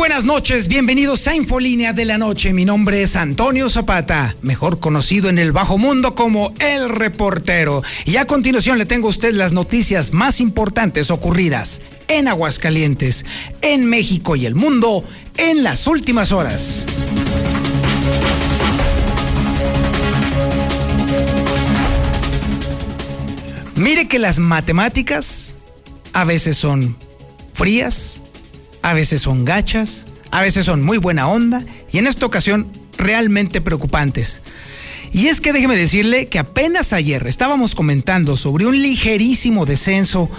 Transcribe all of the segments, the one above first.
Buenas noches, bienvenidos a Infolínea de la Noche. Mi nombre es Antonio Zapata, mejor conocido en el bajo mundo como El Reportero. Y a continuación le tengo a usted las noticias más importantes ocurridas en Aguascalientes, en México y el mundo en las últimas horas. Mire que las matemáticas a veces son frías, a veces son gachas, a veces son muy buena onda y en esta ocasión realmente preocupantes. Y es que déjeme decirle que apenas ayer estábamos comentando sobre un ligerísimo descenso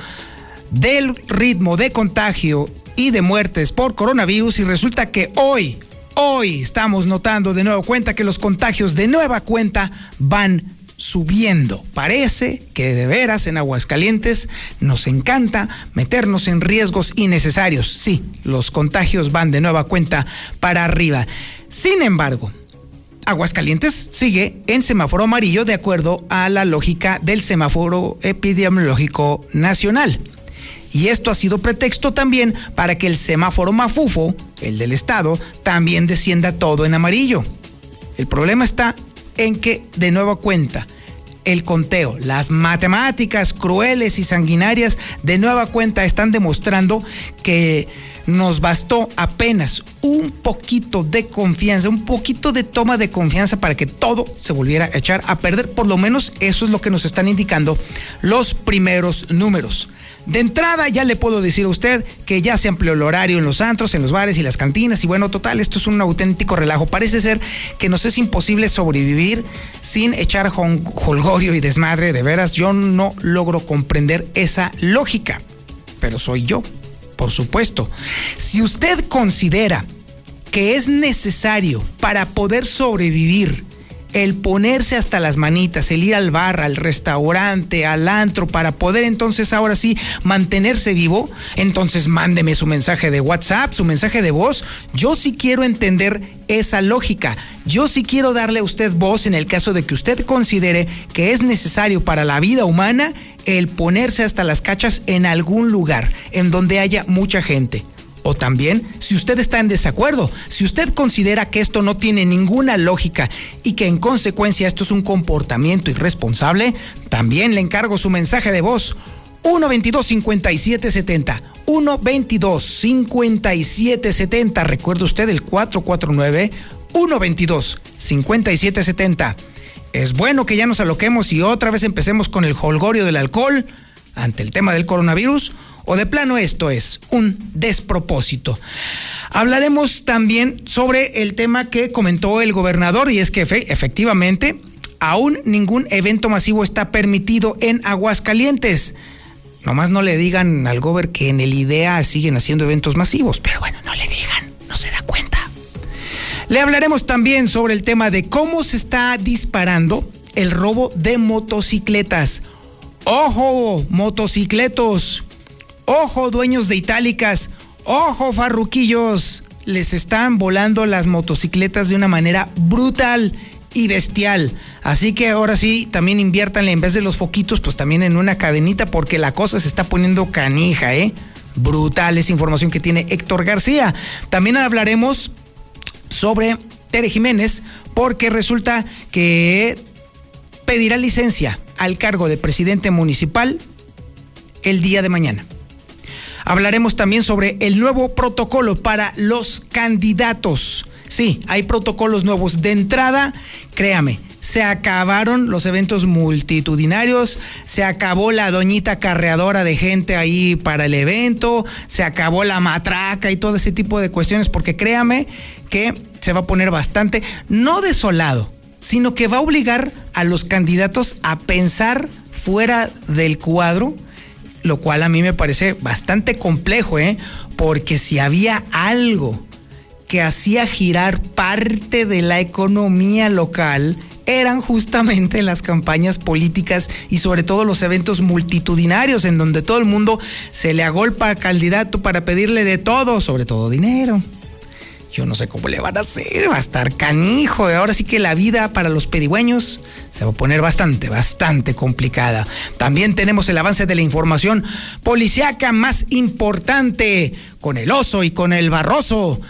del ritmo de contagio y de muertes por coronavirus y resulta que hoy, hoy estamos notando de nuevo cuenta que los contagios de nueva cuenta van subiendo. Parece que de veras en Aguascalientes nos encanta meternos en riesgos innecesarios. Sí, los contagios van de nueva cuenta para arriba. Sin embargo, Aguascalientes sigue en semáforo amarillo de acuerdo a la lógica del semáforo epidemiológico nacional. Y esto ha sido pretexto también para que el semáforo mafufo, el del estado, también descienda todo en amarillo. El problema está en que, de nueva cuenta, el conteo, las matemáticas crueles y sanguinarias de nueva cuenta están demostrando que nos bastó apenas un poquito de confianza, un poquito de toma de confianza para que todo se volviera a echar a perder. Por lo menos eso es lo que nos están indicando los primeros números. De entrada ya le puedo decir a usted que ya se amplió el horario en los antros, en los bares y las cantinas y bueno, total, esto es un auténtico relajo. Parece ser que nos es imposible sobrevivir sin echar holgorio y desmadre. De veras, yo no logro comprender esa lógica, pero soy yo, por supuesto. Si usted considera que es necesario para poder sobrevivir, el ponerse hasta las manitas, el ir al bar, al restaurante, al antro, para poder entonces ahora sí mantenerse vivo, entonces mándeme su mensaje de WhatsApp, su mensaje de voz. Yo sí quiero entender esa lógica. Yo sí quiero darle a usted voz en el caso de que usted considere que es necesario para la vida humana el ponerse hasta las cachas en algún lugar en donde haya mucha gente. O también, si usted está en desacuerdo, si usted considera que esto no tiene ninguna lógica y que en consecuencia esto es un comportamiento irresponsable, también le encargo su mensaje de voz 122-5770. 122-5770. Recuerde usted el 449-122-5770. Es bueno que ya nos aloquemos y otra vez empecemos con el holgorio del alcohol ante el tema del coronavirus o de plano esto es un despropósito. Hablaremos también sobre el tema que comentó el gobernador y es que efectivamente aún ningún evento masivo está permitido en Aguascalientes. Nomás no le digan al gober que en el IDEA siguen haciendo eventos masivos, pero bueno, no le digan, no se da cuenta. Le hablaremos también sobre el tema de cómo se está disparando el robo de motocicletas. Ojo, motocicletos, Ojo, dueños de itálicas. Ojo, farruquillos. Les están volando las motocicletas de una manera brutal y bestial. Así que ahora sí, también inviértanle en vez de los foquitos, pues también en una cadenita porque la cosa se está poniendo canija, ¿eh? Brutal esa información que tiene Héctor García. También hablaremos sobre Tere Jiménez porque resulta que pedirá licencia al cargo de presidente municipal el día de mañana. Hablaremos también sobre el nuevo protocolo para los candidatos. Sí, hay protocolos nuevos. De entrada, créame, se acabaron los eventos multitudinarios, se acabó la doñita carreadora de gente ahí para el evento, se acabó la matraca y todo ese tipo de cuestiones, porque créame que se va a poner bastante, no desolado, sino que va a obligar a los candidatos a pensar fuera del cuadro lo cual a mí me parece bastante complejo, ¿eh? porque si había algo que hacía girar parte de la economía local, eran justamente las campañas políticas y sobre todo los eventos multitudinarios en donde todo el mundo se le agolpa a candidato para pedirle de todo, sobre todo dinero. Yo no sé cómo le van a hacer, va a estar canijo. Ahora sí que la vida para los pedigüeños se va a poner bastante, bastante complicada. También tenemos el avance de la información policiaca más importante con el oso y con el barroso.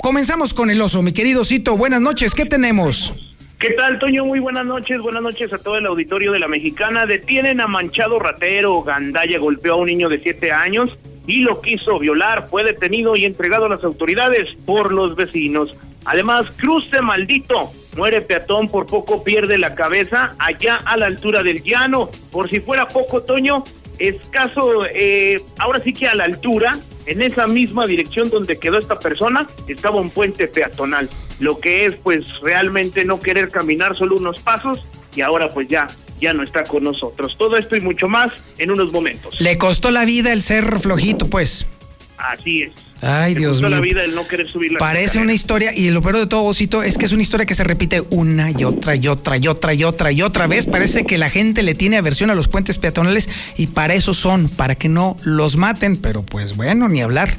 Comenzamos con el oso, mi querido Cito. Buenas noches, ¿qué tenemos? ¿Qué tal, Toño? Muy buenas noches. Buenas noches a todo el auditorio de la Mexicana. Detienen a Manchado Ratero. Gandaya golpeó a un niño de siete años y lo quiso violar. Fue detenido y entregado a las autoridades por los vecinos. Además, cruce maldito. Muere peatón, por poco pierde la cabeza allá a la altura del llano. Por si fuera poco, Toño, escaso, eh, ahora sí que a la altura, en esa misma dirección donde quedó esta persona, estaba un puente peatonal. Lo que es, pues, realmente no querer caminar solo unos pasos y ahora, pues, ya ya no está con nosotros. Todo esto y mucho más en unos momentos. Le costó la vida el ser flojito, pues. Así es. Ay, Le Dios costó mío. la vida el no querer subir la Parece una historia, y lo peor de todo, Osito, es que es una historia que se repite una y otra y otra y otra y otra y otra vez. Parece que la gente le tiene aversión a los puentes peatonales y para eso son, para que no los maten, pero pues bueno, ni hablar.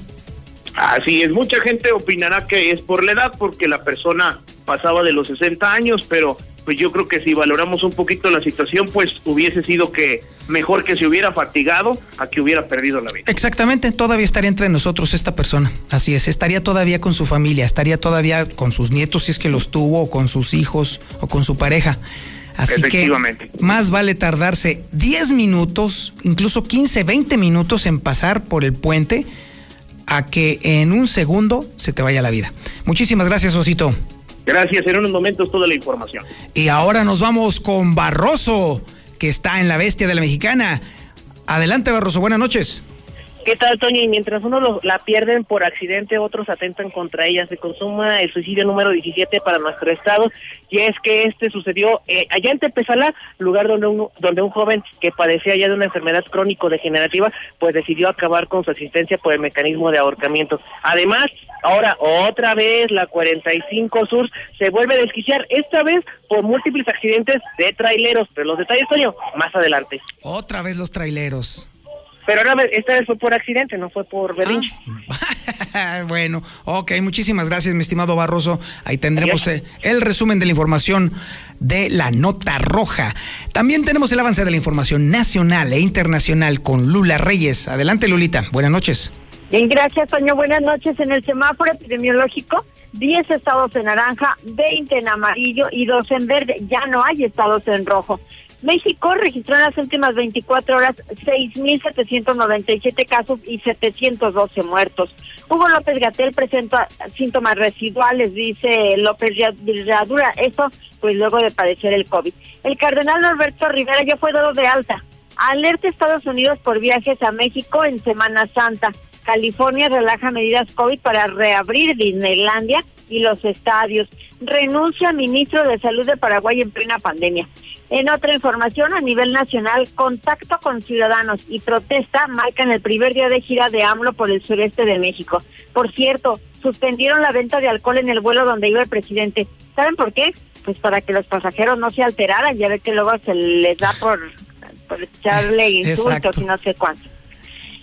Así es, mucha gente opinará que es por la edad, porque la persona pasaba de los 60 años, pero pues yo creo que si valoramos un poquito la situación, pues hubiese sido que mejor que se hubiera fatigado a que hubiera perdido la vida. Exactamente, todavía estaría entre nosotros esta persona. Así es, estaría todavía con su familia, estaría todavía con sus nietos si es que los tuvo, o con sus hijos, o con su pareja. Así que más vale tardarse 10 minutos, incluso 15, 20 minutos en pasar por el puente a que en un segundo se te vaya la vida. Muchísimas gracias, Osito. Gracias, en unos momentos toda la información. Y ahora nos vamos con Barroso, que está en la bestia de la mexicana. Adelante, Barroso, buenas noches. ¿Qué tal, Toño? Y mientras uno lo- la pierden por accidente, otros atentan contra ella. Se consuma el suicidio número 17 para nuestro estado. Y es que este sucedió eh, allá en Tepezalá, lugar donde un, donde un joven que padecía ya de una enfermedad crónico-degenerativa, pues decidió acabar con su asistencia por el mecanismo de ahorcamiento. Además, ahora otra vez la 45 Sur se vuelve a desquiciar, esta vez por múltiples accidentes de traileros. Pero los detalles, Toño, más adelante. Otra vez los traileros. Pero esta vez fue por accidente, no fue por berrinche. Ah, bueno, ok, muchísimas gracias, mi estimado Barroso. Ahí tendremos eh, el resumen de la información de la nota roja. También tenemos el avance de la información nacional e internacional con Lula Reyes. Adelante, Lulita. Buenas noches. Bien, gracias, Toño. Buenas noches. En el semáforo epidemiológico, 10 estados en naranja, 20 en amarillo y 2 en verde. Ya no hay estados en rojo. México registró en las últimas 24 horas 6.797 casos y 712 muertos. Hugo López Gatel presenta síntomas residuales, dice López Villadura. Esto, pues luego de padecer el COVID. El cardenal Norberto Rivera ya fue dado de alta. Alerta Estados Unidos por viajes a México en Semana Santa. California relaja medidas COVID para reabrir Disneylandia y los estadios. Renuncia ministro de Salud de Paraguay en plena pandemia. En otra información, a nivel nacional, contacto con ciudadanos y protesta marcan el primer día de gira de AMLO por el sureste de México. Por cierto, suspendieron la venta de alcohol en el vuelo donde iba el presidente. ¿Saben por qué? Pues para que los pasajeros no se alteraran. Ya ve que luego se les da por, por echarle insultos Exacto. y no sé cuánto.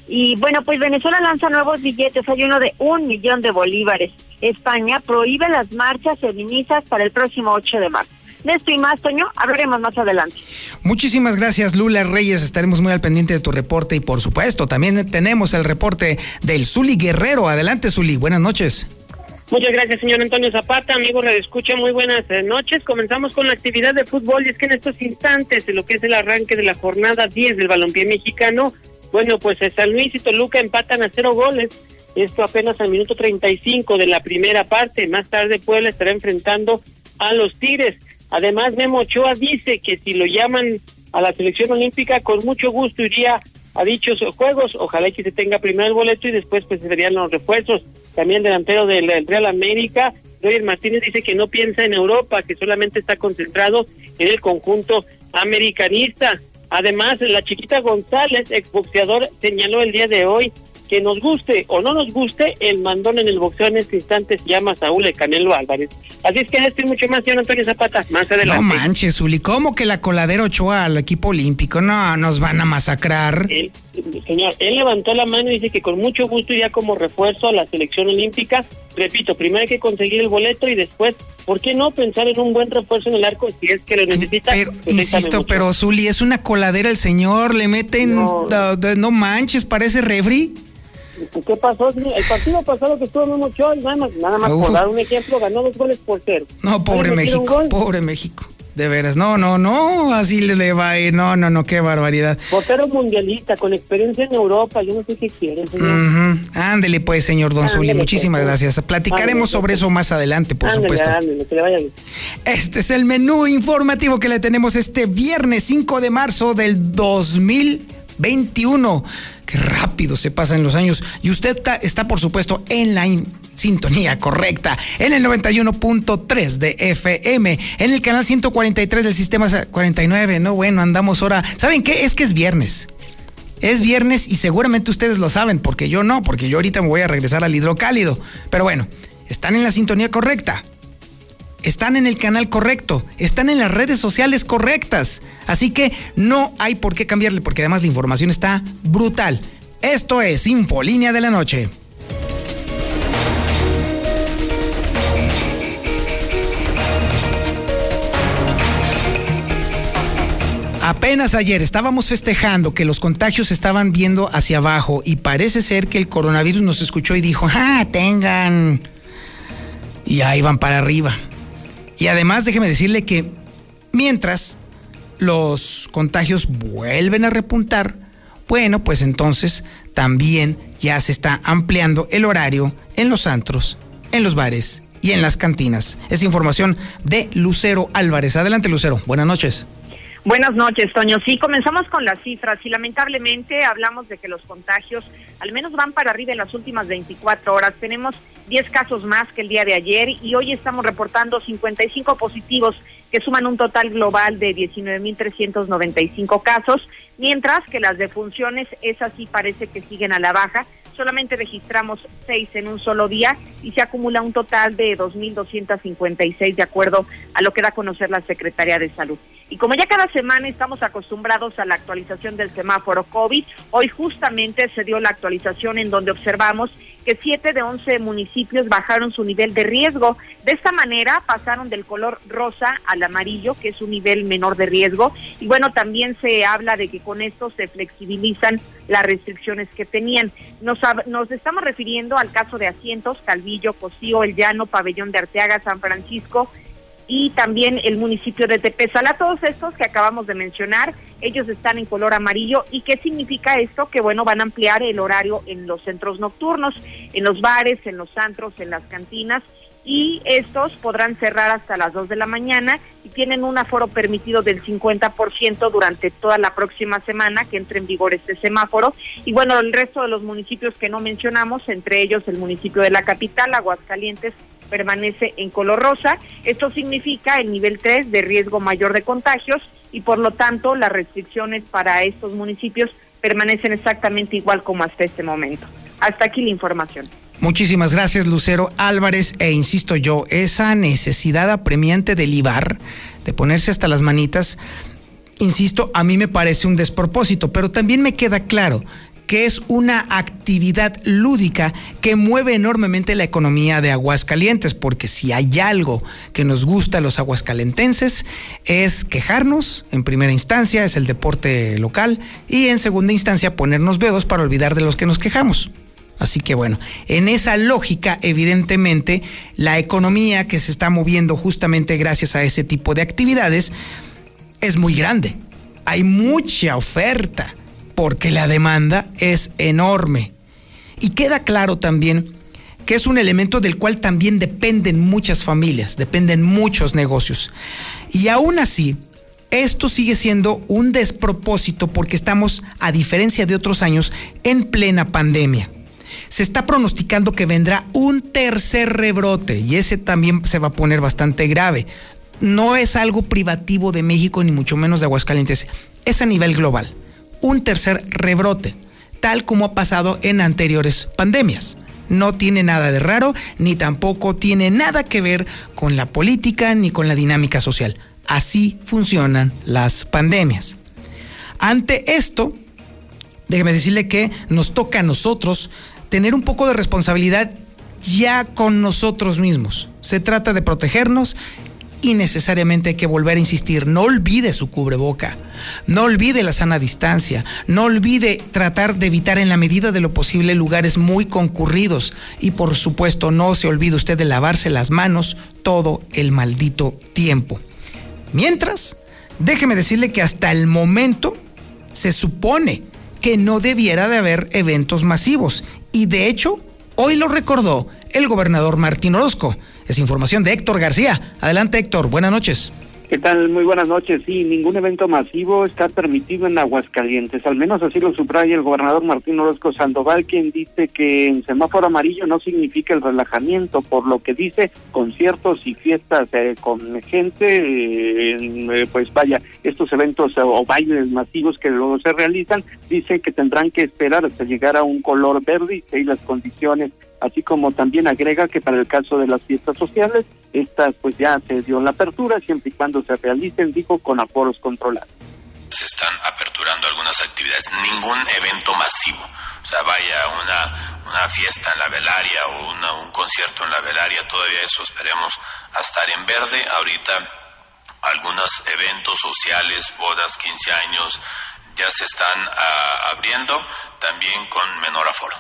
Y bueno, pues Venezuela lanza nuevos billetes, hay uno de un millón de bolívares. España prohíbe las marchas feministas para el próximo 8 de marzo. De esto y más, Toño, hablaremos más adelante. Muchísimas gracias, Lula Reyes. Estaremos muy al pendiente de tu reporte y, por supuesto, también tenemos el reporte del Zuli Guerrero. Adelante, Zuli. Buenas noches. Muchas gracias, señor Antonio Zapata. Amigos, Escucha, muy buenas eh, noches. Comenzamos con la actividad de fútbol y es que en estos instantes, en lo que es el arranque de la jornada 10 del balompié mexicano, bueno, pues eh, San Luis y Toluca empatan a cero goles. Esto apenas al minuto 35 de la primera parte. Más tarde Puebla estará enfrentando a los Tigres. Además, Memo Ochoa dice que si lo llaman a la selección olímpica, con mucho gusto iría a dichos juegos. Ojalá que se tenga primero el boleto y después pues se verían los refuerzos. También delantero del, del Real América, Roger Martínez dice que no piensa en Europa, que solamente está concentrado en el conjunto americanista. Además, la chiquita González, exboxeador, señaló el día de hoy que nos guste o no nos guste, el mandón en el boxeo en este instante se llama Saúl El Canelo Álvarez. Así es que esto y mucho más, señor Antonio Zapata, más adelante. No manches, Uli, ¿cómo que la coladera Ochoa al equipo olímpico? No, nos van a masacrar. Señor, él levantó la mano y dice que con mucho gusto iría como refuerzo a la selección olímpica. Repito, primero hay que conseguir el boleto y después, ¿por qué no pensar en un buen refuerzo en el arco si es que lo necesita? Pero, Pues, insisto, pero Zuli, es una coladera el señor, le meten, No. manches, parece refri. ¿Qué pasó? El partido pasado que estuvo Memo Ochoa, nada más, nada más Uf. por dar un ejemplo, ganó dos goles por cero. No, pobre ¿Alguien metió un México, pobre México. De veras, no, no, no, así le- va a ir, no, no, no, qué barbaridad. Portero mundialista, con experiencia en Europa, yo no sé qué quiere, señor. Ujú. Ándele pues, señor Don Ándele, Zuli, muchísimas pues. gracias. Platicaremos Ándele, sobre pues. eso más adelante, por ándale, supuesto. que le vaya bien. Este es el menú informativo que le tenemos este viernes 5 de marzo del 2021. Qué rápido se pasan los años. Y usted está, está, por supuesto, en la in- sintonía correcta, en el 91.3 de FM, en el canal 143 del sistema 49. No, bueno, andamos ahora. ¿Saben qué? Es que es viernes. Es viernes y seguramente ustedes lo saben, porque yo no, porque yo ahorita me voy a regresar al hidrocálido. Pero bueno, están en la sintonía correcta están en el canal correcto, están en las redes sociales correctas. Así que no hay por qué cambiarle, porque además la información está brutal. Esto es Infolínea de la Noche. Apenas ayer estábamos festejando que los contagios estaban viendo hacia abajo y parece ser que el coronavirus nos escuchó y dijo, ah, tengan. Y ahí van para arriba. Y además déjeme decirle que mientras los contagios vuelven a repuntar, bueno, pues entonces también ya se está ampliando el horario en los antros, en los bares y en las cantinas. Es información de Lucero Álvarez. Adelante, Lucero. Buenas noches. Buenas noches, Toño. Sí, comenzamos con las cifras y lamentablemente hablamos de que los contagios al menos van para arriba en las últimas 24 horas. Tenemos 10 casos más que el día de ayer y hoy estamos reportando 55 positivos que suman un total global de 19.395 casos, mientras que las defunciones, esas sí parece que siguen a la baja. Solamente registramos seis en un solo día y se acumula un total de 2.256 de acuerdo a lo que da a conocer la Secretaría de Salud. Y como ya cada semana estamos acostumbrados a la actualización del semáforo COVID, hoy justamente se dio la actualización en donde observamos que 7 de 11 municipios bajaron su nivel de riesgo. De esta manera pasaron del color rosa al amarillo, que es un nivel menor de riesgo. Y bueno, también se habla de que con esto se flexibilizan las restricciones que tenían. Nos, nos estamos refiriendo al caso de Asientos, Calvillo, Cocío, El Llano, Pabellón de Arteaga, San Francisco, y también el municipio de Tepezala. Todos estos que acabamos de mencionar, ellos están en color amarillo. ¿Y qué significa esto? Que bueno, van a ampliar el horario en los centros nocturnos, en los bares, en los antros, en las cantinas. Y estos podrán cerrar hasta las 2 de la mañana y tienen un aforo permitido del 50% durante toda la próxima semana que entre en vigor este semáforo. Y bueno, el resto de los municipios que no mencionamos, entre ellos el municipio de la capital, Aguascalientes, permanece en color rosa. Esto significa el nivel 3 de riesgo mayor de contagios y por lo tanto las restricciones para estos municipios permanecen exactamente igual como hasta este momento. Hasta aquí la información. Muchísimas gracias, Lucero Álvarez. E insisto yo, esa necesidad apremiante del IVAR, de ponerse hasta las manitas, insisto, a mí me parece un despropósito, pero también me queda claro que es una actividad lúdica que mueve enormemente la economía de Aguascalientes, porque si hay algo que nos gusta a los aguascalentenses es quejarnos, en primera instancia es el deporte local y en segunda instancia ponernos dedos para olvidar de los que nos quejamos. Así que bueno, en esa lógica, evidentemente, la economía que se está moviendo justamente gracias a ese tipo de actividades es muy grande. Hay mucha oferta porque la demanda es enorme. Y queda claro también que es un elemento del cual también dependen muchas familias, dependen muchos negocios. Y aún así, esto sigue siendo un despropósito porque estamos, a diferencia de otros años, en plena pandemia. Se está pronosticando que vendrá un tercer rebrote y ese también se va a poner bastante grave. No es algo privativo de México ni mucho menos de Aguascalientes, es a nivel global un tercer rebrote. tal como ha pasado en anteriores pandemias. No tiene nada de raro, ni tampoco tiene nada que ver con la política ni con la dinámica social. Así funcionan las pandemias. Ante esto, déjeme decirle que nos toca a nosotros tener un poco de responsabilidad ya con nosotros mismos. Se trata de protegernos y necesariamente hay que volver a insistir, no olvide su cubreboca, no olvide la sana distancia, no olvide tratar de evitar en la medida de lo posible lugares muy concurridos y por supuesto no se olvide usted de lavarse las manos todo el maldito tiempo. Mientras, déjeme decirle que hasta el momento se supone que no debiera de haber eventos masivos y de hecho hoy lo recordó el gobernador Martín Orozco. Es información de Héctor García. Adelante Héctor, buenas noches. ¿Qué tal? Muy buenas noches. Sí, ningún evento masivo está permitido en Aguascalientes. Al menos así lo subraya el gobernador Martín Orozco Sandoval, quien dice que en semáforo amarillo no significa el relajamiento, por lo que dice conciertos y fiestas eh, con gente, eh, eh, pues vaya, estos eventos o bailes masivos que luego se realizan, dice que tendrán que esperar hasta llegar a un color verde y las condiciones así como también agrega que para el caso de las fiestas sociales, estas pues ya se dio la apertura siempre y cuando se realicen, dijo, con aforos controlados. Se están aperturando algunas actividades, ningún evento masivo, o sea, vaya una, una fiesta en la velaria o una, un concierto en la velaria, todavía eso esperemos a estar en verde, ahorita algunos eventos sociales, bodas, 15 años, ya se están ah, abriendo, también con menor aforo.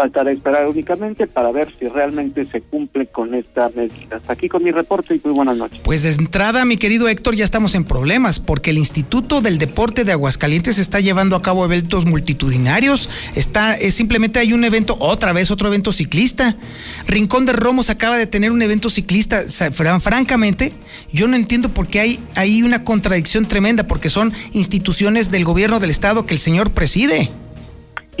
Faltará esperar únicamente para ver si realmente se cumple con esta medida. Hasta aquí con mi reporte y muy buenas noches. Pues de entrada, mi querido Héctor, ya estamos en problemas porque el Instituto del Deporte de Aguascalientes está llevando a cabo eventos multitudinarios. Está, es, simplemente hay un evento, otra vez otro evento ciclista. Rincón de Romos acaba de tener un evento ciclista. francamente, yo no entiendo por qué hay, hay una contradicción tremenda, porque son instituciones del gobierno del estado que el señor preside.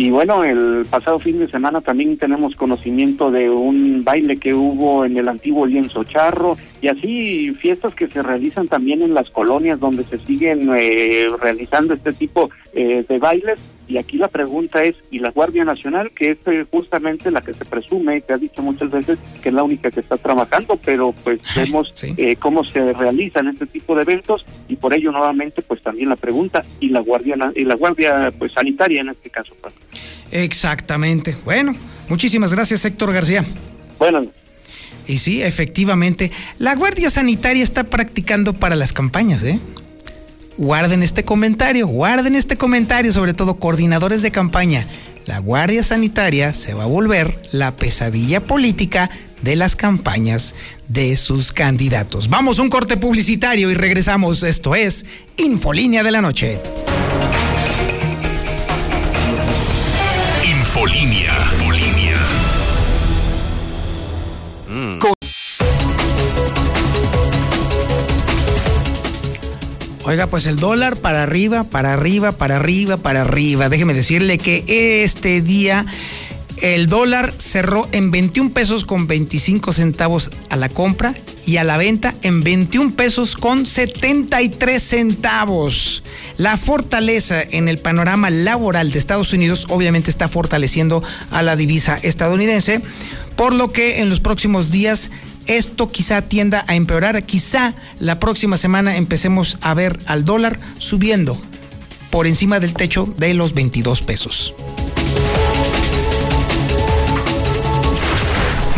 Y bueno, el pasado fin de semana también tenemos conocimiento de un baile que hubo en el antiguo lienzo charro y así fiestas que se realizan también en las colonias donde se siguen eh, realizando este tipo eh, de bailes. Y aquí la pregunta es, ¿y la Guardia Nacional, que es eh, justamente la que se presume, que ha dicho muchas veces que es la única que está trabajando, pero pues vemos cómo se realizan este tipo de eventos y por ello nuevamente pues también la pregunta, ¿y la Guardia, y la guardia pues sanitaria en este caso? Pues? Exactamente. Bueno, muchísimas gracias Héctor García. Bueno. Y sí, efectivamente, la Guardia Sanitaria está practicando para las campañas, ¿eh? Guarden este comentario, guarden este comentario, sobre todo coordinadores de campaña. La Guardia Sanitaria se va a volver la pesadilla política de las campañas de sus candidatos. Vamos un corte publicitario y regresamos. Esto es Infolínea de la Noche. Infolínea. Oiga, pues el dólar para arriba, para arriba, para arriba, para arriba. Déjeme decirle que este día el dólar cerró en 21 pesos con 25 centavos a la compra y a la venta en 21 pesos con 73 centavos. La fortaleza en el panorama laboral de Estados Unidos obviamente está fortaleciendo a la divisa estadounidense, por lo que en los próximos días esto quizá tienda a empeorar. Quizá la próxima semana empecemos a ver al dólar subiendo por encima del techo de los 22 pesos.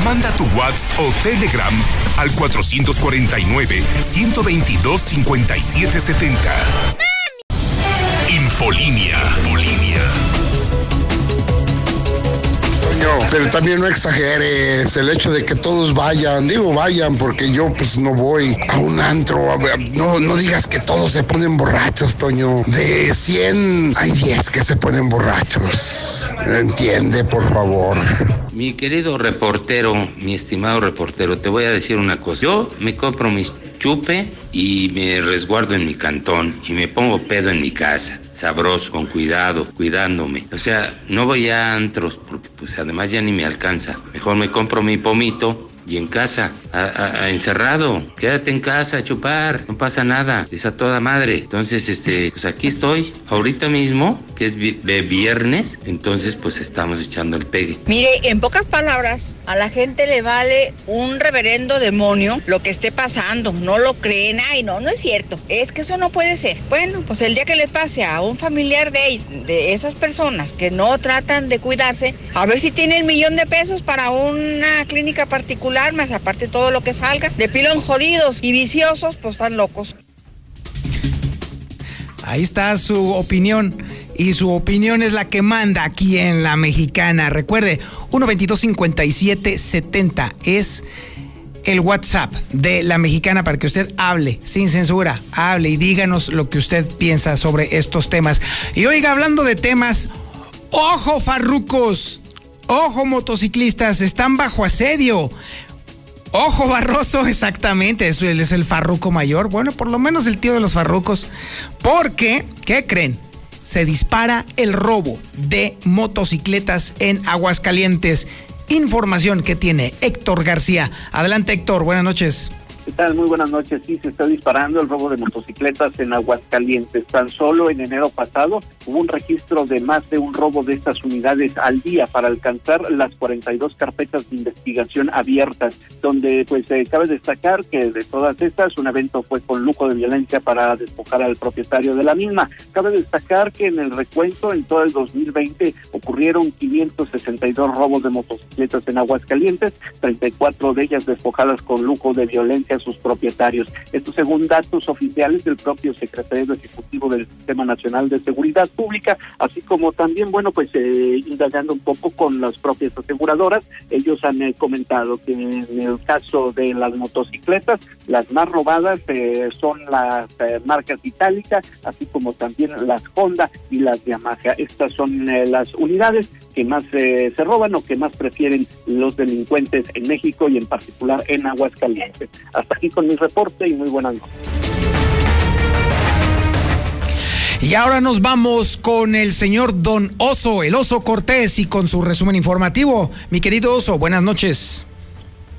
Manda tu WhatsApp o Telegram al 449-122-5770. Infolínea. Pero también no exageres el hecho de que todos vayan, digo vayan porque yo pues no voy a un antro, no, no digas que todos se ponen borrachos, Toño. De 100 hay 10 que se ponen borrachos. Entiende, por favor. Mi querido reportero, mi estimado reportero, te voy a decir una cosa. Yo me compro mis chupe y me resguardo en mi cantón y me pongo pedo en mi casa sabroso, con cuidado, cuidándome. O sea, no voy a antros porque pues además ya ni me alcanza. Mejor me compro mi pomito y en casa, encerrado. Quédate en casa chupar, no pasa nada, es a toda madre. Entonces, este, pues aquí estoy, ahorita mismo, que es viernes, entonces pues estamos echando el pegue. Mire, en pocas palabras, a la gente le vale un reverendo demonio lo que esté pasando, no lo creen, ay no, no es cierto, es que eso no puede ser. Bueno, pues el día que le pase a un familiar de, de esas personas que no tratan de cuidarse, a ver si tiene el millón de pesos para una clínica particular, más aparte todo lo que salga, de pilón jodidos y viciosos, pues están locos. Ahí está su opinión. Y su opinión es la que manda aquí en la mexicana. Recuerde, 122-5770 es el WhatsApp de la mexicana para que usted hable sin censura, hable y díganos lo que usted piensa sobre estos temas. Y oiga, hablando de temas, ojo farrucos, ojo motociclistas, están bajo asedio. Ojo Barroso, exactamente, él es el farruco mayor, bueno, por lo menos el tío de los farrucos, porque, ¿qué creen? Se dispara el robo de motocicletas en Aguascalientes información que tiene Héctor García. Adelante Héctor, buenas noches. ¿Qué tal? Muy buenas noches. Sí, se está disparando el robo de motocicletas en Aguascalientes. Tan solo en enero pasado hubo un registro de más de un robo de estas unidades al día para alcanzar las 42 carpetas de investigación abiertas, donde pues eh, cabe destacar que de todas estas un evento fue con lujo de violencia para despojar al propietario de la misma. Cabe destacar que en el recuento en todo el 2020 ocurrieron 562 robos de motocicletas en Aguascalientes, 34 de ellas despojadas con lujo de violencia a sus propietarios. Esto según datos oficiales del propio secretario ejecutivo del Sistema Nacional de Seguridad Pública, así como también, bueno, pues eh, indagando un poco con las propias aseguradoras, ellos han eh, comentado que en el caso de las motocicletas, las más robadas eh, son las eh, marcas itálicas, así como también las Honda y las Yamaha. Estas son las unidades que más se roban o que más prefieren los delincuentes en México y en particular en Aguascalientes. Hasta aquí con mi reporte y muy buenas noches. Y ahora nos vamos con el señor Don Oso, el Oso Cortés, y con su resumen informativo. Mi querido Oso, buenas noches.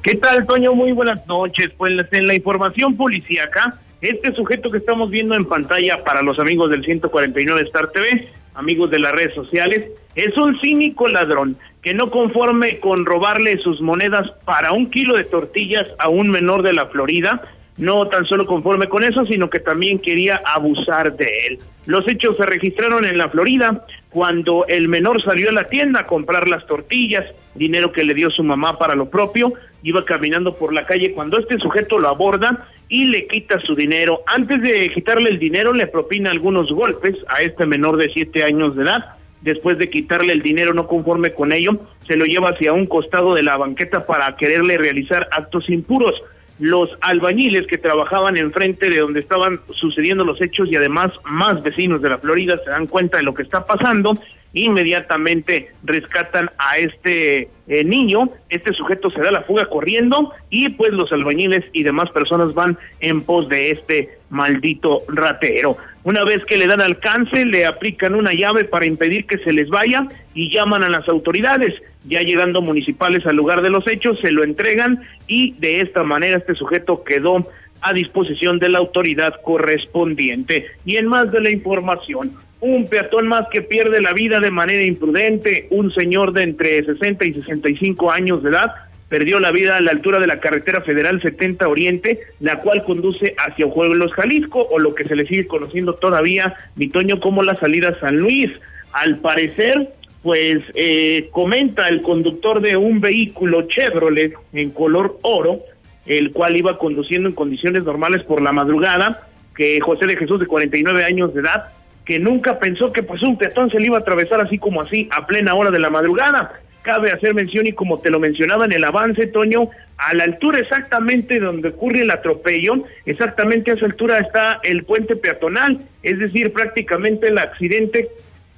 ¿Qué tal, Toño? Muy buenas noches. Pues en la información policíaca, este sujeto que estamos viendo en pantalla para los amigos del 149 Star TV, amigos de las redes sociales, es un cínico ladrón que no conforme con robarle sus monedas para un kilo de tortillas a un menor de la Florida, no tan solo conforme con eso, sino que también quería abusar de él. Los hechos se registraron en la Florida cuando el menor salió a la tienda a comprar las tortillas, dinero que le dio su mamá para lo propio, iba caminando por la calle cuando este sujeto lo aborda y le quita su dinero. Antes de quitarle el dinero le propina algunos golpes a este menor de siete años de edad después de quitarle el dinero no conforme con ello, se lo lleva hacia un costado de la banqueta para quererle realizar actos impuros. Los albañiles que trabajaban enfrente de donde estaban sucediendo los hechos y además más vecinos de la Florida se dan cuenta de lo que está pasando inmediatamente rescatan a este eh, niño, este sujeto se da la fuga corriendo y pues los albañiles y demás personas van en pos de este maldito ratero. Una vez que le dan alcance, le aplican una llave para impedir que se les vaya y llaman a las autoridades. Ya llegando municipales al lugar de los hechos, se lo entregan y de esta manera este sujeto quedó a disposición de la autoridad correspondiente. Y en más de la información, un peatón más que pierde la vida de manera imprudente, un señor de entre 60 y 65 años de edad perdió la vida a la altura de la carretera federal 70 Oriente, la cual conduce hacia Los Jalisco, o lo que se le sigue conociendo todavía, Vitoño, como la salida San Luis. Al parecer, pues eh, comenta el conductor de un vehículo Chevrolet en color oro, el cual iba conduciendo en condiciones normales por la madrugada, que José de Jesús, de 49 años de edad, que nunca pensó que pues un peatón se le iba a atravesar así como así a plena hora de la madrugada. Cabe hacer mención y como te lo mencionaba en el avance, Toño, a la altura exactamente donde ocurre el atropello, exactamente a esa altura está el puente peatonal, es decir, prácticamente el accidente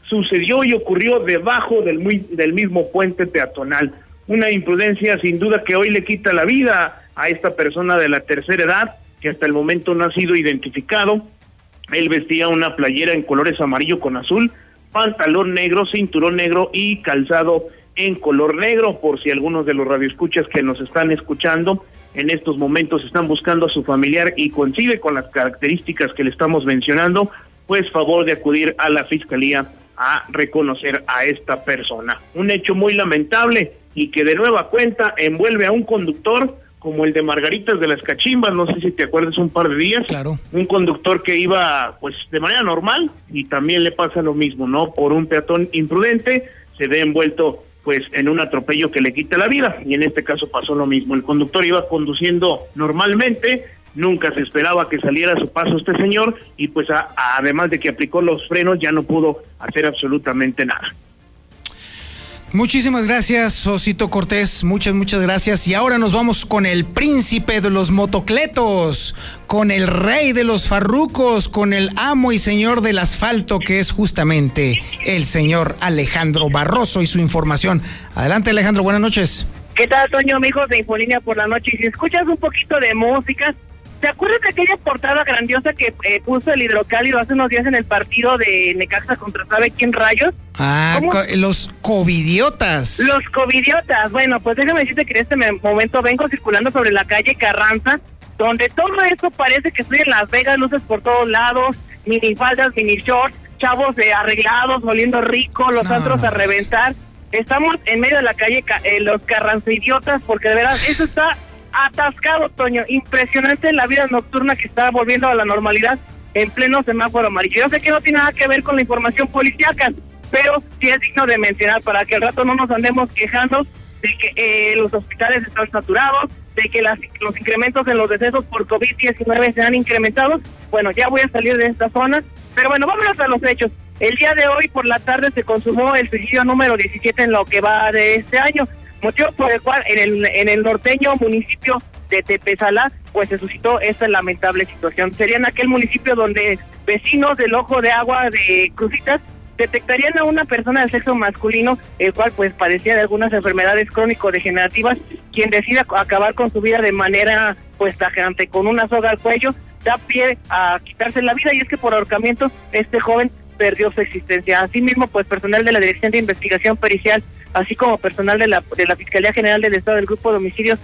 sucedió y ocurrió debajo del, muy, del mismo puente peatonal. Una imprudencia sin duda que hoy le quita la vida a esta persona de la tercera edad, que hasta el momento no ha sido identificado, él vestía una playera en colores amarillo con azul, pantalón negro, cinturón negro y calzado en color negro, por si algunos de los radioescuchas que nos están escuchando en estos momentos están buscando a su familiar y coincide con las características que le estamos mencionando, pues favor de acudir a la fiscalía a reconocer a esta persona. Un hecho muy lamentable y que de nueva cuenta envuelve a un conductor como el de Margaritas de las Cachimbas, no sé si te acuerdas un par de días. Claro. Un conductor que iba pues de manera normal y también le pasa lo mismo, ¿no? Por un peatón imprudente se ve envuelto pues en un atropello que le quita la vida y en este caso pasó lo mismo. El conductor iba conduciendo normalmente, nunca se esperaba que saliera a su paso este señor y pues además de que aplicó los frenos ya no pudo hacer absolutamente nada. Muchísimas gracias, Osito Cortés. Muchas, muchas gracias. Y ahora nos vamos con el príncipe de los motocletos, con el rey de los farrucos, con el amo y señor del asfalto, que es justamente el señor Alejandro Barroso y su información. Adelante, Alejandro, buenas noches. ¿Qué tal, Toño, amigos de Infolínea por la noche? Y si escuchas un poquito de música, ¿Te acuerdas de aquella portada grandiosa que eh, puso el hidrocálido hace unos días en el partido de Necaxa contra sabe quién rayos? Ah, los covidiotas. Los covidiotas. Bueno, pues déjame decirte que en este momento vengo circulando sobre la calle Carranza, donde todo esto parece que estoy en Las Vegas, luces por todos lados, mini faldas, mini shorts, chavos de arreglados, oliendo rico, los antros a reventar. Estamos en medio de la calle eh, los Carranza idiotas, porque de verdad eso está atascado, Toño. Impresionante la vida nocturna que está volviendo a la normalidad en pleno semáforo amarillo. Yo sé que no tiene nada que ver con la información policíaca, pero sí es digno de mencionar para que al rato no nos andemos quejando de que eh, los hospitales están saturados, de que las, los incrementos en los decesos por COVID-19 se han incrementado. Bueno, ya voy a salir de esta zona, pero bueno, vámonos a los hechos. El día de hoy por la tarde se consumó el suicidio número 17 en lo que va de este año motivo por el cual en el, en el norteño municipio de Tepezalá, pues se suscitó esta lamentable situación. Sería en aquel municipio donde vecinos del ojo de agua de Crucitas detectarían a una persona de sexo masculino, el cual pues padecía de algunas enfermedades crónico-degenerativas, quien decida acabar con su vida de manera pues tajante, con una soga al cuello, da pie a quitarse la vida y es que por ahorcamiento este joven perdió su existencia. Asimismo, pues personal de la Dirección de Investigación Pericial así como personal de la, de la Fiscalía General del Estado del Grupo de Homicidios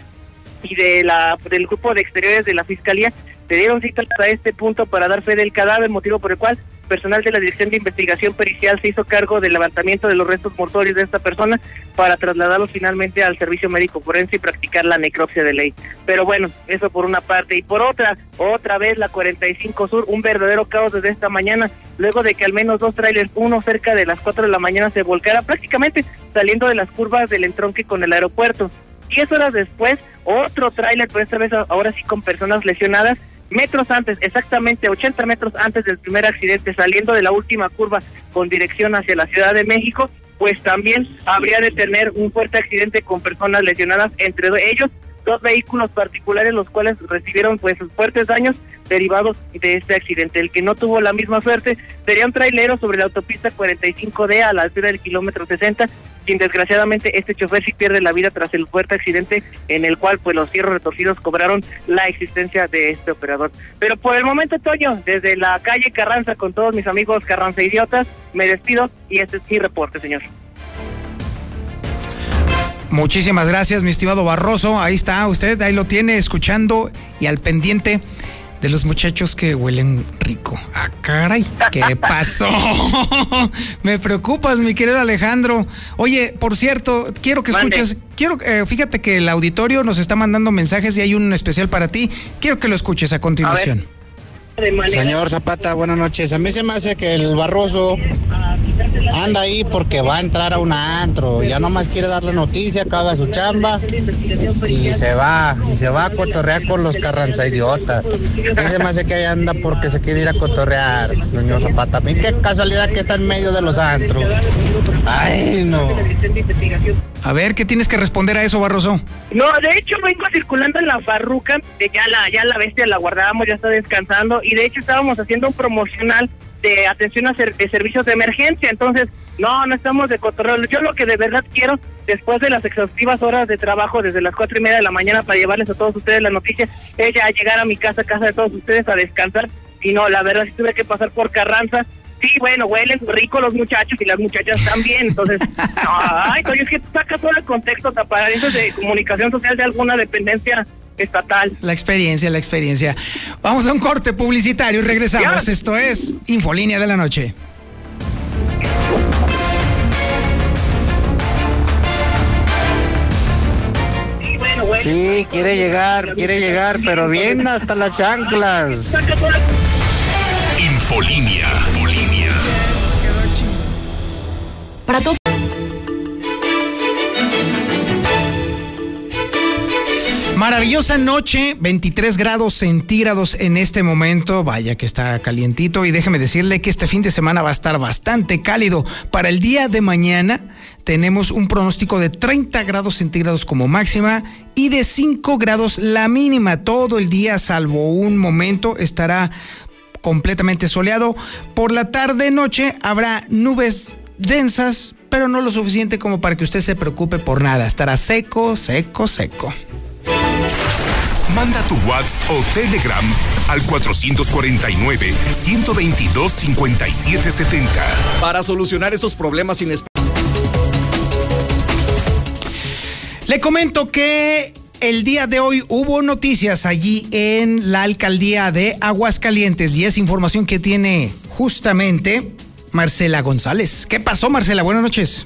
y de la del Grupo de Exteriores de la Fiscalía, se dieron cita a este punto para dar fe del cadáver, motivo por el cual personal de la Dirección de Investigación Pericial se hizo cargo del levantamiento de los restos mortuorios de esta persona para trasladarlos finalmente al servicio médico forense y practicar la necropsia de ley. Pero bueno, eso por una parte. Y por otra, otra vez la 45 Sur, un verdadero caos desde esta mañana, luego de que al menos dos trailers, uno cerca de las 4 de la mañana se volcara prácticamente saliendo de las curvas del entronque con el aeropuerto. Diez horas después, otro tráiler, por esta vez ahora sí con personas lesionadas, metros antes, exactamente 80 metros antes del primer accidente, saliendo de la última curva con dirección hacia la Ciudad de México, pues también habría de tener un fuerte accidente con personas lesionadas, entre ellos dos vehículos particulares, los cuales recibieron pues fuertes daños derivados de este accidente. El que no tuvo la misma suerte sería un trailero sobre la autopista 45D a la altura del kilómetro 60, quien desgraciadamente este chofer sí pierde la vida tras el fuerte accidente en el cual pues los cierros retorcidos cobraron la existencia de este operador. Pero por el momento, Toño, desde la calle Carranza con todos mis amigos Carranza idiotas, me despido y este es mi reporte, señor. Muchísimas gracias, mi estimado Barroso. Ahí está usted, ahí lo tiene, escuchando y al pendiente de los muchachos que huelen rico. Ah, caray, ¿qué pasó? Me preocupas, mi querido Alejandro. Oye, por cierto, quiero que escuches, quiero, eh, fíjate que el auditorio nos está mandando mensajes y hay un especial para ti. Quiero que lo escuches a continuación. Señor Zapata, buenas noches. A mí se me hace que el Barroso anda ahí porque va a entrar a un antro. Ya nomás quiere dar la noticia, acaba su chamba y se va. Y se va a cotorrear con los carranza idiotas. A mí se me hace que ahí anda porque se quiere ir a cotorrear, señor Zapata. A mí qué casualidad que está en medio de los antros. Ay, no. A ver, ¿qué tienes que responder a eso, Barroso? No, de hecho vengo circulando en la farruca, ya la, ya la bestia la guardábamos, ya está descansando, y de hecho estábamos haciendo un promocional de atención a de servicios de emergencia, entonces, no, no estamos de cotorreo. Yo lo que de verdad quiero, después de las exhaustivas horas de trabajo desde las cuatro y media de la mañana para llevarles a todos ustedes la noticia, es ya llegar a mi casa, casa de todos ustedes a descansar, y no, la verdad sí tuve que pasar por Carranza, Sí, bueno, huelen rico los muchachos y las muchachas también. Entonces, ay, oye, es que saca todo el contexto para eso de comunicación social de alguna dependencia estatal. La experiencia, la experiencia. Vamos a un corte publicitario y regresamos. Esto es Infolínea de la Noche. Sí, quiere llegar, quiere llegar, pero bien hasta las chanclas. Infolínea. Para todo. Maravillosa noche, 23 grados centígrados en este momento. Vaya que está calientito y déjeme decirle que este fin de semana va a estar bastante cálido. Para el día de mañana tenemos un pronóstico de 30 grados centígrados como máxima y de 5 grados la mínima. Todo el día, salvo un momento, estará completamente soleado. Por la tarde-noche habrá nubes densas, pero no lo suficiente como para que usted se preocupe por nada. Estará seco, seco, seco. Manda tu WhatsApp o Telegram al 449-122-5770. Para solucionar esos problemas inesperados. Le comento que el día de hoy hubo noticias allí en la alcaldía de Aguascalientes y es información que tiene justamente Marcela González. ¿Qué pasó, Marcela? Buenas noches.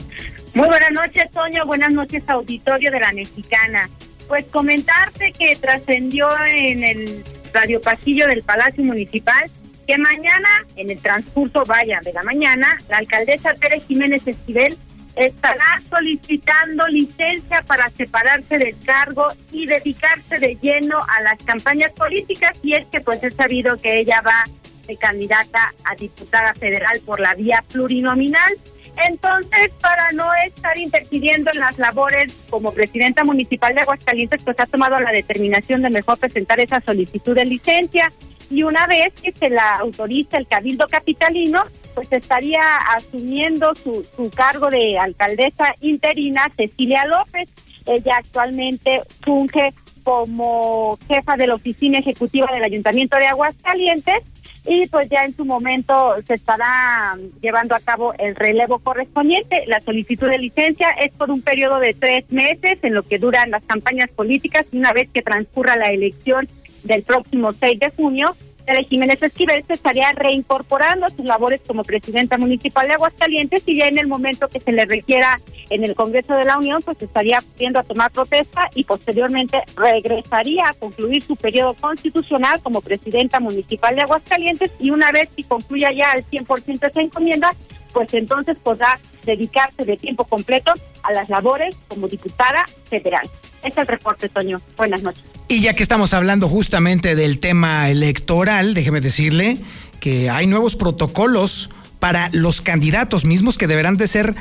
Muy buenas noches, Toño. Buenas noches, auditorio de la Mexicana. Pues comentarte que trascendió en el radio pasillo del Palacio Municipal que mañana, en el transcurso vaya de la mañana, la alcaldesa Tere Jiménez Esquivel estará solicitando licencia para separarse del cargo y dedicarse de lleno a las campañas políticas y es que pues es sabido que ella va candidata a diputada federal por la vía plurinominal. Entonces, para no estar interfiriendo en las labores como presidenta municipal de Aguascalientes, pues ha tomado la determinación de mejor presentar esa solicitud de licencia y una vez que se la autoriza el Cabildo Capitalino, pues estaría asumiendo su, su cargo de alcaldesa interina Cecilia López. Ella actualmente funge como jefa de la oficina ejecutiva del Ayuntamiento de Aguascalientes y pues ya en su momento se estará llevando a cabo el relevo correspondiente. La solicitud de licencia es por un periodo de tres meses en lo que duran las campañas políticas una vez que transcurra la elección del próximo 6 de junio, Tere Jiménez Esquivel se estaría reincorporando a sus labores como presidenta municipal de Aguascalientes y ya en el momento que se le requiera en el Congreso de la Unión, pues estaría yendo a tomar protesta y posteriormente regresaría a concluir su periodo constitucional como presidenta municipal de Aguascalientes y una vez que concluya ya al 100% esa encomienda, pues entonces podrá dedicarse de tiempo completo a las labores como diputada federal. Es el reporte, Toño. Buenas noches. Y ya que estamos hablando justamente del tema electoral, déjeme decirle que hay nuevos protocolos para los candidatos mismos que deberán de ser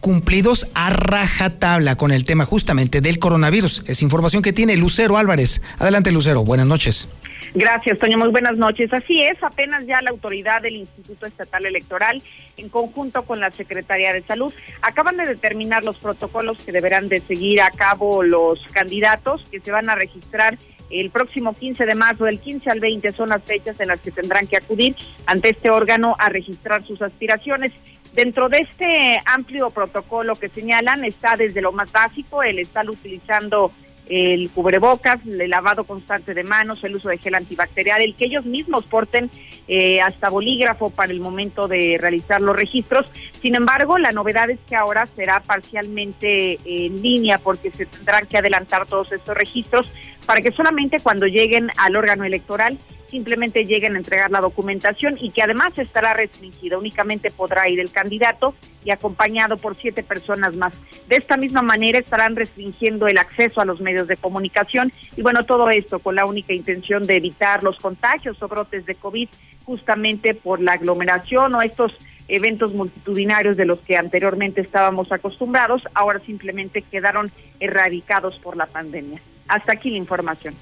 cumplidos a rajatabla con el tema justamente del coronavirus. Es información que tiene Lucero Álvarez. Adelante, Lucero. Buenas noches. Gracias, Toño. Muy buenas noches. Así es, apenas ya la autoridad del Instituto Estatal Electoral, en conjunto con la Secretaría de Salud, acaban de determinar los protocolos que deberán de seguir a cabo los candidatos que se van a registrar el próximo 15 de marzo, del 15 al 20 son las fechas en las que tendrán que acudir ante este órgano a registrar sus aspiraciones. Dentro de este amplio protocolo que señalan está desde lo más básico, el estar utilizando el cubrebocas, el lavado constante de manos, el uso de gel antibacterial, el que ellos mismos porten eh, hasta bolígrafo para el momento de realizar los registros. Sin embargo, la novedad es que ahora será parcialmente en línea porque se tendrán que adelantar todos estos registros para que solamente cuando lleguen al órgano electoral simplemente lleguen a entregar la documentación y que además estará restringida. Únicamente podrá ir el candidato y acompañado por siete personas más. De esta misma manera estarán restringiendo el acceso a los medios de comunicación y bueno, todo esto con la única intención de evitar los contagios o brotes de COVID justamente por la aglomeración o estos eventos multitudinarios de los que anteriormente estábamos acostumbrados, ahora simplemente quedaron erradicados por la pandemia. Hasta aquí la información.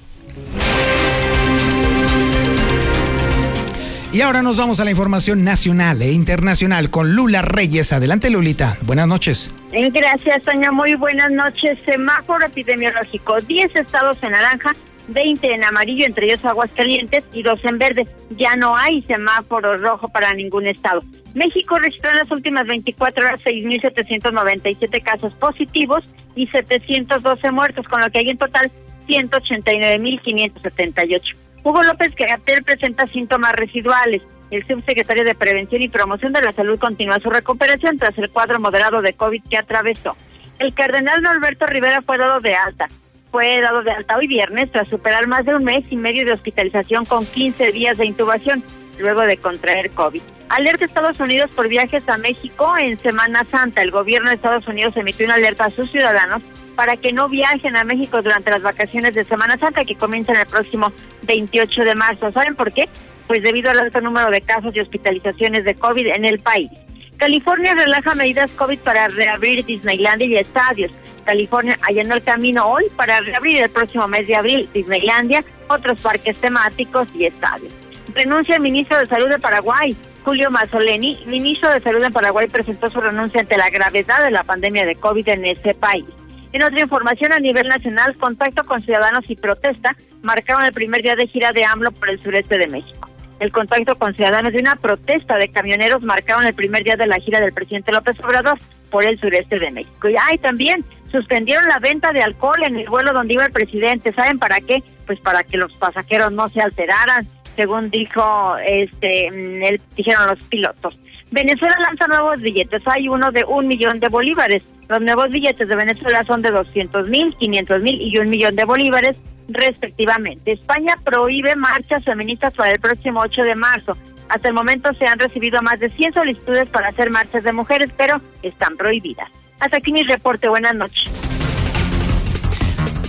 Y ahora nos vamos a la información nacional e internacional con Lula Reyes. Adelante, Lulita. Buenas noches. Gracias, Toño. Muy buenas noches. Semáforo epidemiológico. 10 estados en naranja, 20 en amarillo, entre ellos Aguascalientes, y dos en verde. Ya no hay semáforo rojo para ningún estado. México registró en las últimas 24 horas 6.797 casos positivos y 712 muertos, con lo que hay en total 189.578. Hugo López Gatel presenta síntomas residuales. El subsecretario de Prevención y Promoción de la Salud continúa su recuperación tras el cuadro moderado de COVID que atravesó. El cardenal Norberto Rivera fue dado de alta. Fue dado de alta hoy viernes tras superar más de un mes y medio de hospitalización con 15 días de intubación luego de contraer COVID. Alerta Estados Unidos por viajes a México en Semana Santa. El gobierno de Estados Unidos emitió una alerta a sus ciudadanos para que no viajen a México durante las vacaciones de Semana Santa que comienzan el próximo 28 de marzo. ¿Saben por qué? Pues debido al alto número de casos y hospitalizaciones de COVID en el país. California relaja medidas COVID para reabrir Disneylandia y estadios. California allanó el camino hoy para reabrir el próximo mes de abril Disneylandia, otros parques temáticos y estadios. Renuncia el ministro de Salud de Paraguay. Julio Mazzoleni, ministro de Salud en Paraguay, presentó su renuncia ante la gravedad de la pandemia de COVID en ese país. En otra información a nivel nacional, contacto con ciudadanos y protesta marcaron el primer día de gira de AMLO por el sureste de México. El contacto con ciudadanos de una protesta de camioneros marcaron el primer día de la gira del presidente López Obrador por el sureste de México. Y ay, también suspendieron la venta de alcohol en el vuelo donde iba el presidente. ¿Saben para qué? Pues para que los pasajeros no se alteraran, según dijo este, mm, el, dijeron los pilotos. Venezuela lanza nuevos billetes. Hay uno de un millón de bolívares. Los nuevos billetes de Venezuela son de 200 mil, 500 mil y un millón de bolívares respectivamente. España prohíbe marchas feministas para el próximo 8 de marzo. Hasta el momento se han recibido más de 100 solicitudes para hacer marchas de mujeres, pero están prohibidas. Hasta aquí mi reporte. Buenas noches.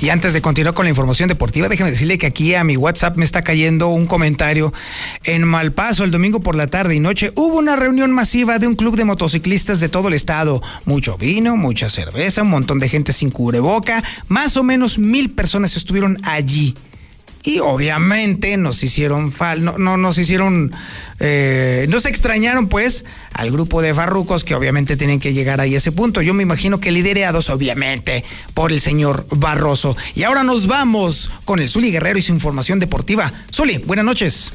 Y antes de continuar con la información deportiva, déjeme decirle que aquí a mi WhatsApp me está cayendo un comentario. En Malpaso, el domingo por la tarde y noche, hubo una reunión masiva de un club de motociclistas de todo el estado. Mucho vino, mucha cerveza, un montón de gente sin cubreboca. Más o menos mil personas estuvieron allí y obviamente nos hicieron fal, no, no nos hicieron, eh, nos extrañaron pues al grupo de farrucos que obviamente tienen que llegar ahí a ese punto. Yo me imagino que liderados obviamente por el señor Barroso. Y ahora nos vamos con el Zuli Guerrero y su información deportiva. Zuli, buenas noches.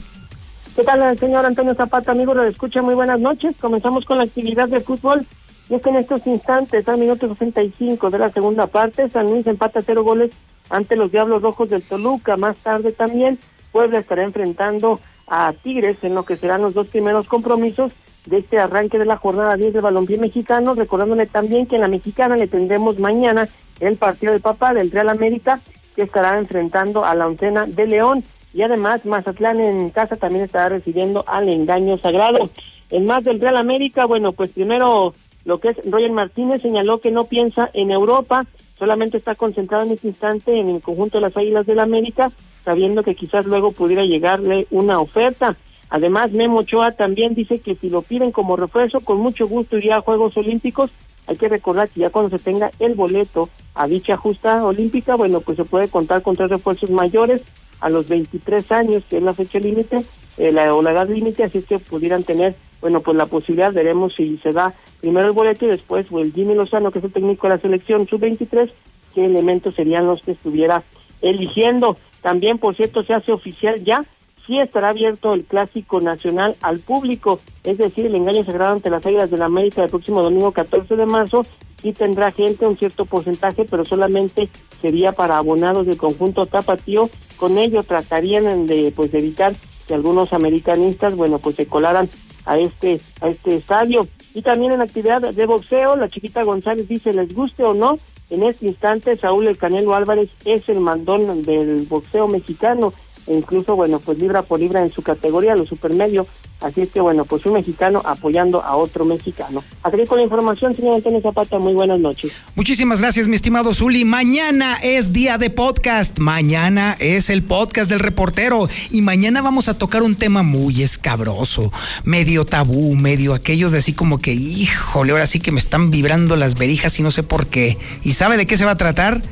¿Qué tal, señor Antonio Zapata, amigo? Lo escucha, muy buenas noches. Comenzamos con la actividad de fútbol. Y es que en estos instantes, al minuto 65 de la segunda parte, San Luis empata cero goles ante los Diablos Rojos del Toluca. Más tarde también Puebla estará enfrentando a Tigres en lo que serán los dos primeros compromisos de este arranque de la jornada 10 de balompié mexicano, recordándole también que en la mexicana le tendremos mañana el partido de papá del Real América que estará enfrentando a la oncena de León y además Mazatlán en casa también estará recibiendo al engaño sagrado. En más del Real América, bueno, pues primero lo que es Roger Martínez señaló que no piensa en Europa, solamente está concentrado en este instante en el conjunto de las Águilas del la América, sabiendo que quizás luego pudiera llegarle una oferta. Además, Memo Ochoa también dice que si lo piden como refuerzo, con mucho gusto iría a Juegos Olímpicos. Hay que recordar que ya cuando se tenga el boleto a dicha justa olímpica, bueno, pues se puede contar con tres refuerzos mayores a los 23 años, que es la fecha límite, eh, la, o la edad límite, así es que pudieran tener, bueno, pues la posibilidad, veremos si se da primero el boleto y después o el Jimmy Lozano, que es el técnico de la selección sub-23, qué elementos serían los que estuviera eligiendo. También, por cierto, se hace oficial ya, sí estará abierto el Clásico Nacional al público, es decir, el engaño sagrado ante las Águilas de la América el próximo domingo 14 de marzo, sí tendrá gente un cierto porcentaje, pero solamente sería para abonados del conjunto tapatío. Con ello tratarían de pues evitar que algunos americanistas, bueno, pues se colaran a este a este estadio. Y también en actividad de boxeo, la chiquita González dice, les guste o no, en este instante Saúl El Canelo Álvarez es el mandón del boxeo mexicano e incluso, bueno, pues libra por libra en su categoría, los supermedio. Así es que, bueno, pues un mexicano apoyando a otro mexicano. Así con la información, señor Antonio Zapata, muy buenas noches. Muchísimas gracias, mi estimado Zuli. Mañana es día de podcast. Mañana es el podcast del reportero. Y mañana vamos a tocar un tema muy escabroso, medio tabú, medio aquellos de así como que, híjole, ahora sí que me están vibrando las verijas y no sé por qué. ¿Y sabe de qué se va a tratar?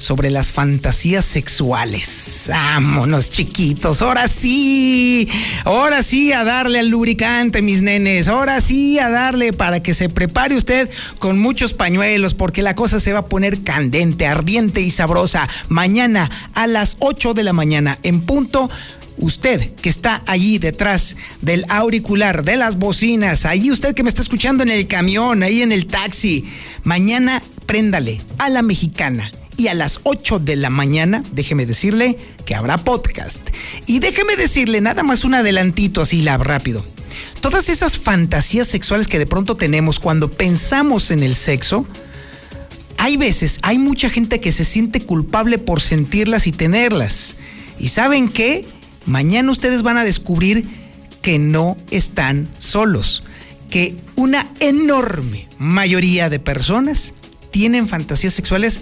Sobre las fantasías sexuales. Vámonos, chiquitos. Ahora sí. Ahora sí a darle al lubricante, mis nenes. Ahora sí a darle para que se prepare usted con muchos pañuelos, porque la cosa se va a poner candente, ardiente y sabrosa. Mañana a las 8 de la mañana en punto usted que está allí detrás del auricular, de las bocinas, ahí usted que me está escuchando en el camión, ahí en el taxi, mañana préndale a la mexicana. Y a las 8 de la mañana, déjeme decirle que habrá podcast. Y déjeme decirle nada más un adelantito así, rápido. Todas esas fantasías sexuales que de pronto tenemos cuando pensamos en el sexo, hay veces, hay mucha gente que se siente culpable por sentirlas y tenerlas. ¿Y saben qué? Mañana ustedes van a descubrir que no están solos, que una enorme mayoría de personas tienen fantasías sexuales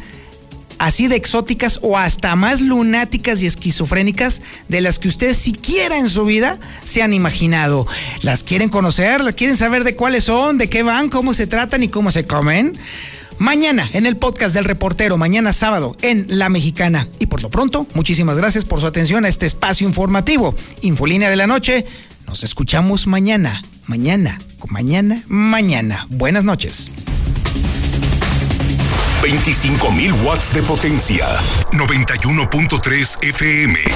así de exóticas o hasta más lunáticas y esquizofrénicas de las que ustedes siquiera en su vida se han imaginado. ¿Las quieren conocer? ¿Las quieren saber de cuáles son, de qué van, cómo se tratan y cómo se comen? Mañana en el podcast del reportero, mañana sábado en La Mexicana. Y por lo pronto, muchísimas gracias por su atención a este espacio informativo. Infolínea de la noche. Nos escuchamos mañana, mañana, mañana, mañana. Buenas noches. 25.000 watts de potencia. 91.3 FM.